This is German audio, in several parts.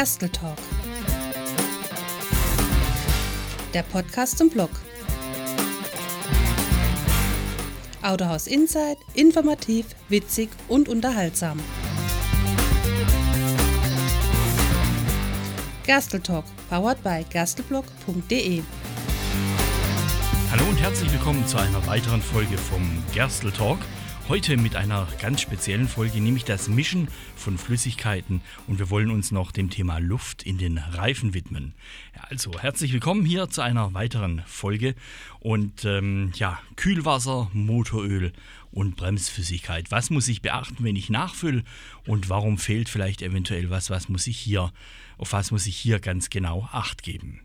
Gasteltalk. Der Podcast zum Blog. Autohaus Insight, informativ, witzig und unterhaltsam. Gasteltalk, powered by gastelblog.de. Hallo und herzlich willkommen zu einer weiteren Folge vom Gerstel Talk. Heute mit einer ganz speziellen Folge, nämlich das Mischen von Flüssigkeiten. Und wir wollen uns noch dem Thema Luft in den Reifen widmen. Ja, also herzlich willkommen hier zu einer weiteren Folge. Und ähm, ja, Kühlwasser, Motoröl und Bremsflüssigkeit. Was muss ich beachten, wenn ich nachfülle? Und warum fehlt vielleicht eventuell was? Was muss ich hier, auf was muss ich hier ganz genau Acht geben?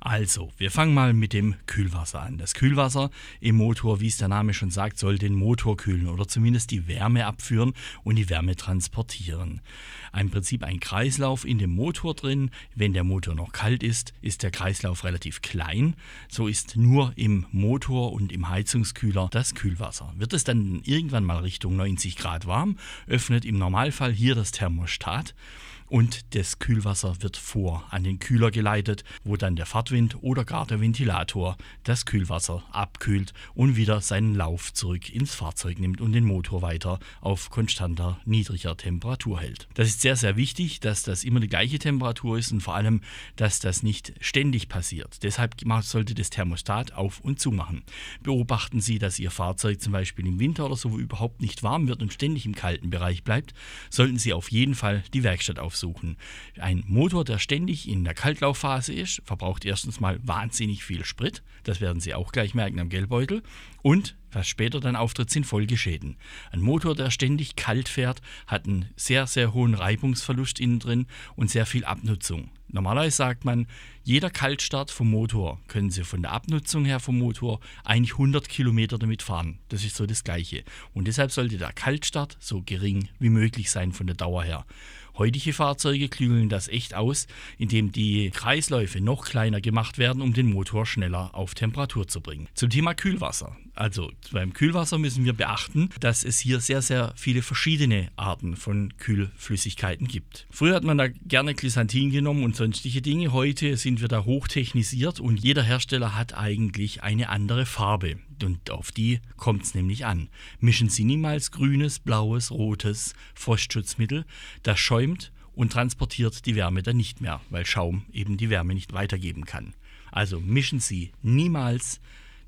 Also, wir fangen mal mit dem Kühlwasser an. Das Kühlwasser im Motor, wie es der Name schon sagt, soll den Motor kühlen oder zumindest die Wärme abführen und die Wärme transportieren. Im Prinzip ein Kreislauf in dem Motor drin. Wenn der Motor noch kalt ist, ist der Kreislauf relativ klein. So ist nur im Motor und im Heizungskühler das Kühlwasser. Wird es dann irgendwann mal Richtung 90 Grad warm, öffnet im Normalfall hier das Thermostat und das Kühlwasser wird vor an den Kühler geleitet, wo dann der Fahrtwind oder gar der Ventilator das Kühlwasser abkühlt und wieder seinen Lauf zurück ins Fahrzeug nimmt und den Motor weiter auf konstanter niedriger Temperatur hält. Das ist sehr, sehr wichtig, dass das immer die gleiche Temperatur ist und vor allem, dass das nicht ständig passiert. Deshalb sollte das Thermostat auf und zu machen. Beobachten Sie, dass Ihr Fahrzeug zum Beispiel im Winter oder so überhaupt nicht warm wird und ständig im kalten Bereich bleibt, sollten Sie auf jeden Fall die Werkstatt aufsuchen suchen. Ein Motor, der ständig in der Kaltlaufphase ist, verbraucht erstens mal wahnsinnig viel Sprit. Das werden Sie auch gleich merken am Geldbeutel. Und was später dann auftritt, sind Folgeschäden. Ein Motor, der ständig kalt fährt, hat einen sehr, sehr hohen Reibungsverlust innen drin und sehr viel Abnutzung. Normalerweise sagt man, jeder Kaltstart vom Motor können Sie von der Abnutzung her vom Motor eigentlich 100 Kilometer damit fahren. Das ist so das Gleiche. Und deshalb sollte der Kaltstart so gering wie möglich sein von der Dauer her. Heutige Fahrzeuge klügeln das echt aus, indem die Kreisläufe noch kleiner gemacht werden, um den Motor schneller auf Temperatur zu bringen. Zum Thema Kühlwasser. Also beim Kühlwasser müssen wir beachten, dass es hier sehr, sehr viele verschiedene Arten von Kühlflüssigkeiten gibt. Früher hat man da gerne Glysantin genommen und sonstige Dinge. Heute sind wir da hochtechnisiert und jeder Hersteller hat eigentlich eine andere Farbe. Und auf die kommt es nämlich an. Mischen Sie niemals grünes, blaues, rotes Frostschutzmittel. Das schäumt und transportiert die Wärme dann nicht mehr, weil Schaum eben die Wärme nicht weitergeben kann. Also mischen Sie niemals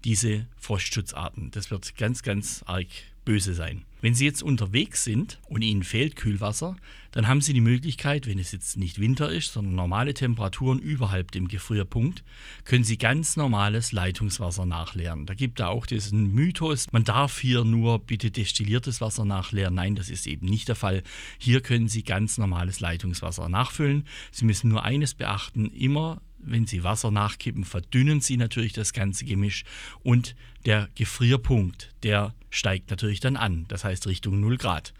diese Frostschutzarten. Das wird ganz, ganz arg böse sein. Wenn Sie jetzt unterwegs sind und Ihnen fehlt Kühlwasser, dann haben Sie die Möglichkeit, wenn es jetzt nicht Winter ist, sondern normale Temperaturen überhalb dem Gefrierpunkt, können Sie ganz normales Leitungswasser nachleeren. Da gibt da auch diesen Mythos, man darf hier nur bitte destilliertes Wasser nachleeren. Nein, das ist eben nicht der Fall. Hier können Sie ganz normales Leitungswasser nachfüllen. Sie müssen nur eines beachten, immer wenn Sie Wasser nachkippen, verdünnen Sie natürlich das ganze Gemisch und der Gefrierpunkt, der steigt natürlich dann an, das heißt Richtung 0 Grad.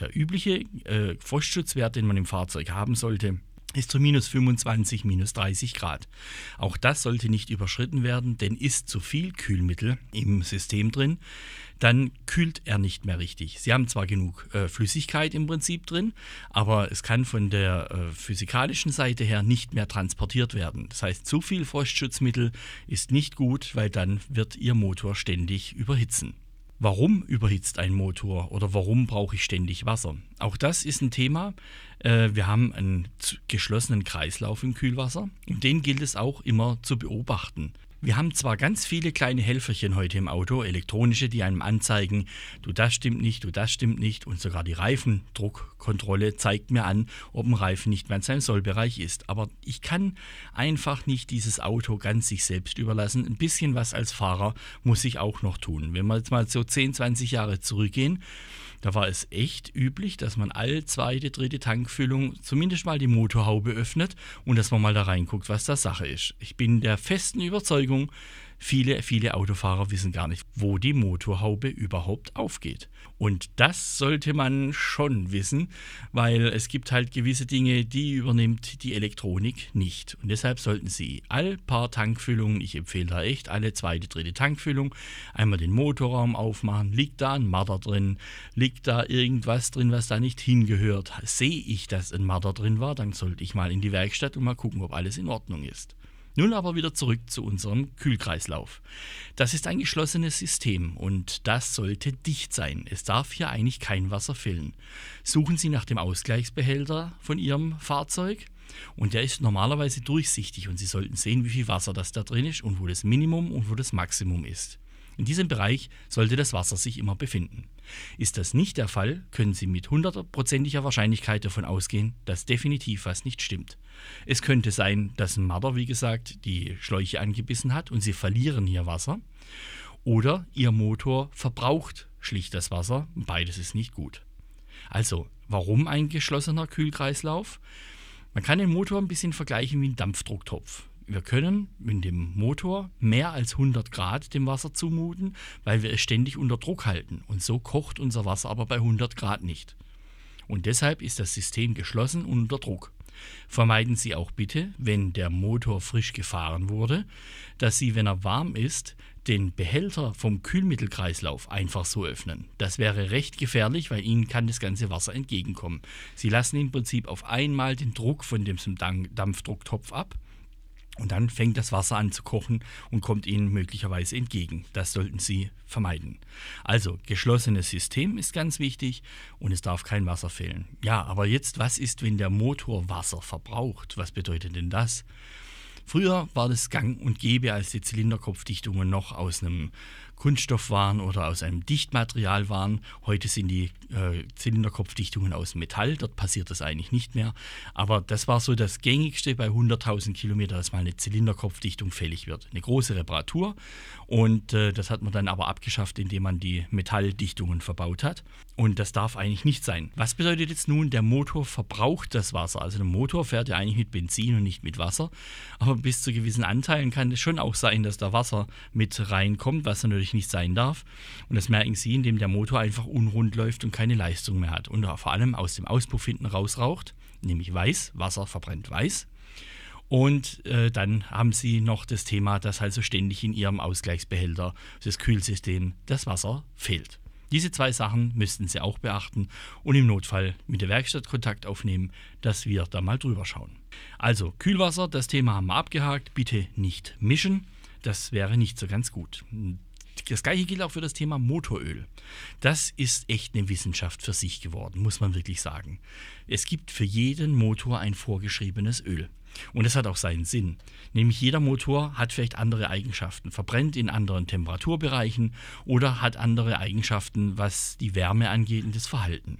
Der übliche äh, Frostschutzwert, den man im Fahrzeug haben sollte, ist zu minus 25, minus 30 Grad. Auch das sollte nicht überschritten werden, denn ist zu viel Kühlmittel im System drin, dann kühlt er nicht mehr richtig. Sie haben zwar genug äh, Flüssigkeit im Prinzip drin, aber es kann von der äh, physikalischen Seite her nicht mehr transportiert werden. Das heißt, zu viel Frostschutzmittel ist nicht gut, weil dann wird Ihr Motor ständig überhitzen. Warum überhitzt ein Motor oder warum brauche ich ständig Wasser? Auch das ist ein Thema. Äh, wir haben einen geschlossenen Kreislauf im Kühlwasser und den gilt es auch immer zu beobachten. Wir haben zwar ganz viele kleine Helferchen heute im Auto, elektronische, die einem anzeigen, du das stimmt nicht, du das stimmt nicht und sogar die Reifendruckkontrolle zeigt mir an, ob ein Reifen nicht mehr in seinem Sollbereich ist. Aber ich kann einfach nicht dieses Auto ganz sich selbst überlassen. Ein bisschen was als Fahrer muss ich auch noch tun. Wenn wir jetzt mal so 10, 20 Jahre zurückgehen, da war es echt üblich, dass man alle zweite, dritte Tankfüllung zumindest mal die Motorhaube öffnet und dass man mal da reinguckt, was da Sache ist. Ich bin der festen Überzeugung, Viele, viele Autofahrer wissen gar nicht, wo die Motorhaube überhaupt aufgeht. Und das sollte man schon wissen, weil es gibt halt gewisse Dinge, die übernimmt die Elektronik nicht. Und deshalb sollten Sie all paar Tankfüllungen, ich empfehle da echt alle zweite, dritte Tankfüllung, einmal den Motorraum aufmachen. Liegt da ein Marder drin? Liegt da irgendwas drin, was da nicht hingehört? Sehe ich, dass ein Marder drin war, dann sollte ich mal in die Werkstatt und mal gucken, ob alles in Ordnung ist. Nun aber wieder zurück zu unserem Kühlkreislauf. Das ist ein geschlossenes System und das sollte dicht sein. Es darf hier eigentlich kein Wasser fehlen. Suchen Sie nach dem Ausgleichsbehälter von Ihrem Fahrzeug und der ist normalerweise durchsichtig und Sie sollten sehen, wie viel Wasser das da drin ist und wo das Minimum und wo das Maximum ist. In diesem Bereich sollte das Wasser sich immer befinden. Ist das nicht der Fall, können Sie mit hundertprozentiger Wahrscheinlichkeit davon ausgehen, dass definitiv was nicht stimmt. Es könnte sein, dass ein Marder, wie gesagt, die Schläuche angebissen hat und Sie verlieren hier Wasser. Oder Ihr Motor verbraucht schlicht das Wasser. Beides ist nicht gut. Also, warum ein geschlossener Kühlkreislauf? Man kann den Motor ein bisschen vergleichen wie einen Dampfdrucktopf wir können mit dem Motor mehr als 100 Grad dem Wasser zumuten, weil wir es ständig unter Druck halten. Und so kocht unser Wasser aber bei 100 Grad nicht. Und deshalb ist das System geschlossen und unter Druck. Vermeiden Sie auch bitte, wenn der Motor frisch gefahren wurde, dass Sie, wenn er warm ist, den Behälter vom Kühlmittelkreislauf einfach so öffnen. Das wäre recht gefährlich, weil Ihnen kann das ganze Wasser entgegenkommen. Sie lassen im Prinzip auf einmal den Druck von dem Dampfdrucktopf ab und dann fängt das Wasser an zu kochen und kommt Ihnen möglicherweise entgegen. Das sollten Sie vermeiden. Also, geschlossenes System ist ganz wichtig und es darf kein Wasser fehlen. Ja, aber jetzt, was ist, wenn der Motor Wasser verbraucht? Was bedeutet denn das? Früher war das gang und gäbe, als die Zylinderkopfdichtungen noch aus einem Kunststoff waren oder aus einem Dichtmaterial waren. Heute sind die äh, Zylinderkopfdichtungen aus Metall, dort passiert das eigentlich nicht mehr. Aber das war so das gängigste bei 100.000 Kilometern, dass mal eine Zylinderkopfdichtung fällig wird. Eine große Reparatur und äh, das hat man dann aber abgeschafft, indem man die Metalldichtungen verbaut hat. Und das darf eigentlich nicht sein. Was bedeutet jetzt nun, der Motor verbraucht das Wasser? Also der Motor fährt ja eigentlich mit Benzin und nicht mit Wasser. Aber bis zu gewissen Anteilen kann es schon auch sein, dass da Wasser mit reinkommt, was natürlich nicht sein darf. Und das merken Sie, indem der Motor einfach unrund läuft und keine Leistung mehr hat. Und vor allem aus dem Auspuff hinten rausraucht, nämlich weiß. Wasser verbrennt weiß. Und äh, dann haben sie noch das Thema, dass also ständig in ihrem Ausgleichsbehälter, das Kühlsystem, das Wasser fehlt. Diese zwei Sachen müssten Sie auch beachten und im Notfall mit der Werkstatt Kontakt aufnehmen, dass wir da mal drüber schauen. Also Kühlwasser, das Thema haben wir abgehakt. Bitte nicht mischen. Das wäre nicht so ganz gut. Das gleiche gilt auch für das Thema Motoröl. Das ist echt eine Wissenschaft für sich geworden, muss man wirklich sagen. Es gibt für jeden Motor ein vorgeschriebenes Öl. Und das hat auch seinen Sinn. Nämlich jeder Motor hat vielleicht andere Eigenschaften, verbrennt in anderen Temperaturbereichen oder hat andere Eigenschaften, was die Wärme angeht und das Verhalten.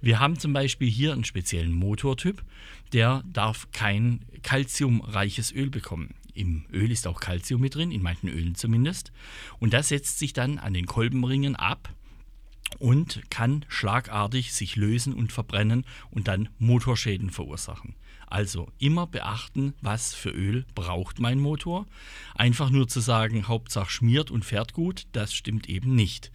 Wir haben zum Beispiel hier einen speziellen Motortyp, der darf kein kalziumreiches Öl bekommen. Im Öl ist auch Kalzium mit drin, in manchen Ölen zumindest. Und das setzt sich dann an den Kolbenringen ab und kann schlagartig sich lösen und verbrennen und dann Motorschäden verursachen. Also immer beachten, was für Öl braucht mein Motor. Einfach nur zu sagen, Hauptsache schmiert und fährt gut, das stimmt eben nicht.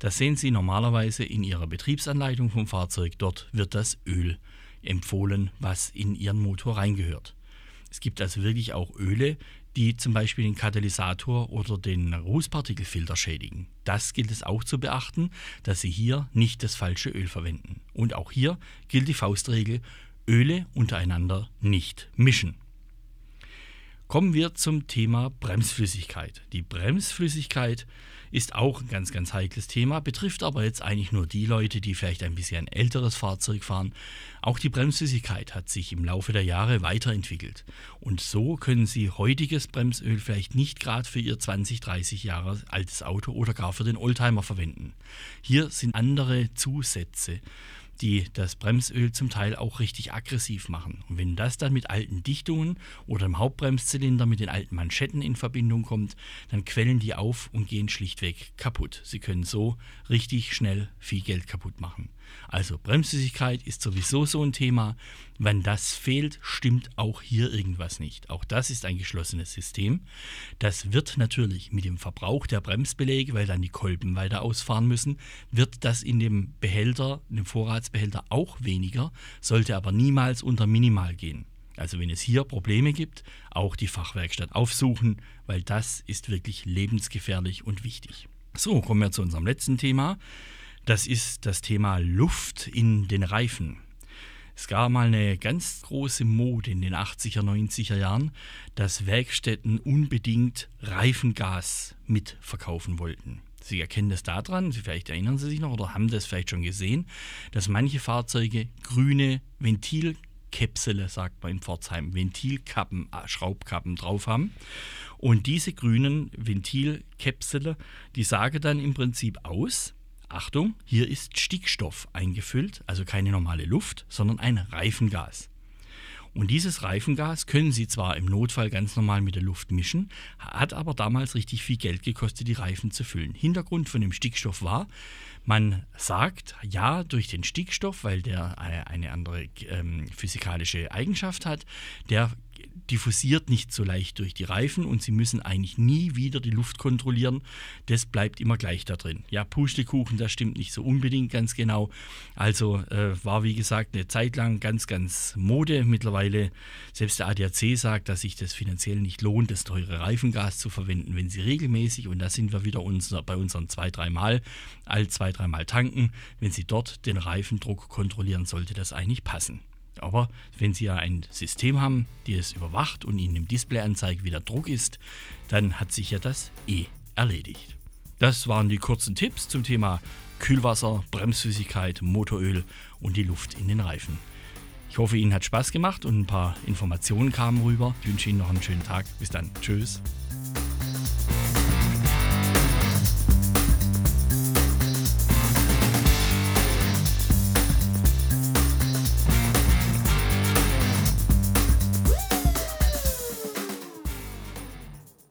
Das sehen Sie normalerweise in Ihrer Betriebsanleitung vom Fahrzeug. Dort wird das Öl empfohlen, was in Ihren Motor reingehört. Es gibt also wirklich auch Öle, die zum Beispiel den Katalysator oder den Rußpartikelfilter schädigen. Das gilt es auch zu beachten, dass Sie hier nicht das falsche Öl verwenden. Und auch hier gilt die Faustregel, Öle untereinander nicht mischen. Kommen wir zum Thema Bremsflüssigkeit. Die Bremsflüssigkeit ist auch ein ganz, ganz heikles Thema, betrifft aber jetzt eigentlich nur die Leute, die vielleicht ein bisschen ein älteres Fahrzeug fahren. Auch die Bremsflüssigkeit hat sich im Laufe der Jahre weiterentwickelt. Und so können Sie heutiges Bremsöl vielleicht nicht gerade für Ihr 20, 30 Jahre altes Auto oder gar für den Oldtimer verwenden. Hier sind andere Zusätze die das Bremsöl zum Teil auch richtig aggressiv machen. Und wenn das dann mit alten Dichtungen oder im Hauptbremszylinder mit den alten Manschetten in Verbindung kommt, dann quellen die auf und gehen schlichtweg kaputt. Sie können so richtig schnell viel Geld kaputt machen. Also Bremsflüssigkeit ist sowieso so ein Thema. Wenn das fehlt, stimmt auch hier irgendwas nicht. Auch das ist ein geschlossenes System. Das wird natürlich mit dem Verbrauch der Bremsbeläge, weil dann die Kolben weiter ausfahren müssen, wird das in dem Behälter, in dem Vorratsbehälter auch weniger, sollte aber niemals unter Minimal gehen. Also wenn es hier Probleme gibt, auch die Fachwerkstatt aufsuchen, weil das ist wirklich lebensgefährlich und wichtig. So, kommen wir zu unserem letzten Thema. Das ist das Thema Luft in den Reifen. Es gab mal eine ganz große Mode in den 80er, 90er Jahren, dass Werkstätten unbedingt Reifengas mitverkaufen wollten. Sie erkennen das daran, vielleicht erinnern Sie sich noch oder haben das vielleicht schon gesehen, dass manche Fahrzeuge grüne Ventilkäpsele, sagt man in Pforzheim, Ventilkappen, äh, Schraubkappen drauf haben. Und diese grünen Ventilkäpsele, die sagen dann im Prinzip aus, Achtung, hier ist Stickstoff eingefüllt, also keine normale Luft, sondern ein Reifengas. Und dieses Reifengas können Sie zwar im Notfall ganz normal mit der Luft mischen, hat aber damals richtig viel Geld gekostet, die Reifen zu füllen. Hintergrund von dem Stickstoff war, man sagt, ja, durch den Stickstoff, weil der eine andere ähm, physikalische Eigenschaft hat, der diffusiert nicht so leicht durch die Reifen und Sie müssen eigentlich nie wieder die Luft kontrollieren. Das bleibt immer gleich da drin. Ja, Pustekuchen, das stimmt nicht so unbedingt ganz genau. Also äh, war wie gesagt eine Zeit lang ganz, ganz Mode. Mittlerweile, selbst der ADAC sagt, dass sich das finanziell nicht lohnt, das teure Reifengas zu verwenden, wenn Sie regelmäßig, und da sind wir wieder unser, bei unseren zwei, dreimal, all zwei, dreimal tanken, wenn Sie dort den Reifendruck kontrollieren, sollte das eigentlich passen. Aber wenn Sie ja ein System haben, die es überwacht und Ihnen im Display anzeigt, wie der Druck ist, dann hat sich ja das eh erledigt. Das waren die kurzen Tipps zum Thema Kühlwasser, Bremsflüssigkeit, Motoröl und die Luft in den Reifen. Ich hoffe, Ihnen hat Spaß gemacht und ein paar Informationen kamen rüber. Ich wünsche Ihnen noch einen schönen Tag. Bis dann. Tschüss.